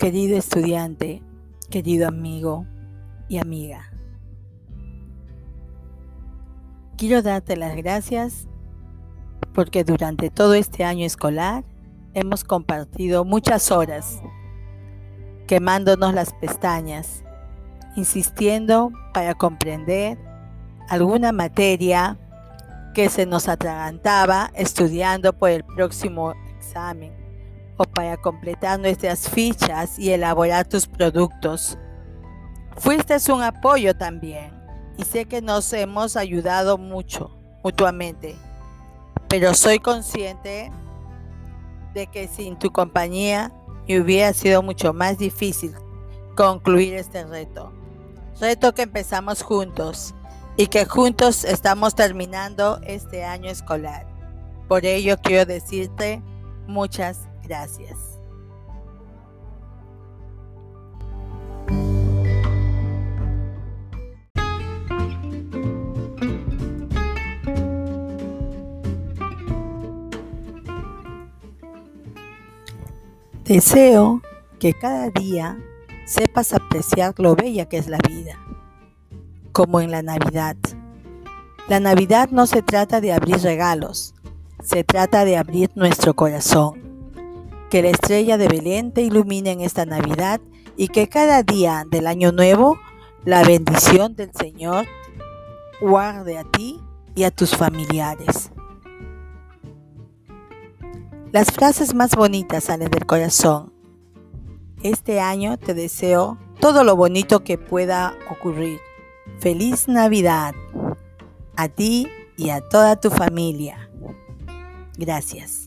Querido estudiante, querido amigo y amiga, quiero darte las gracias porque durante todo este año escolar hemos compartido muchas horas quemándonos las pestañas, insistiendo para comprender alguna materia que se nos atragantaba estudiando por el próximo examen para completar nuestras fichas y elaborar tus productos. Fuiste un apoyo también y sé que nos hemos ayudado mucho mutuamente, pero soy consciente de que sin tu compañía me hubiera sido mucho más difícil concluir este reto. Reto que empezamos juntos y que juntos estamos terminando este año escolar. Por ello quiero decirte muchas Gracias. Deseo que cada día sepas apreciar lo bella que es la vida, como en la Navidad. La Navidad no se trata de abrir regalos, se trata de abrir nuestro corazón que la estrella de Belén te ilumine en esta Navidad y que cada día del año nuevo la bendición del Señor guarde a ti y a tus familiares. Las frases más bonitas salen del corazón. Este año te deseo todo lo bonito que pueda ocurrir. Feliz Navidad a ti y a toda tu familia. Gracias.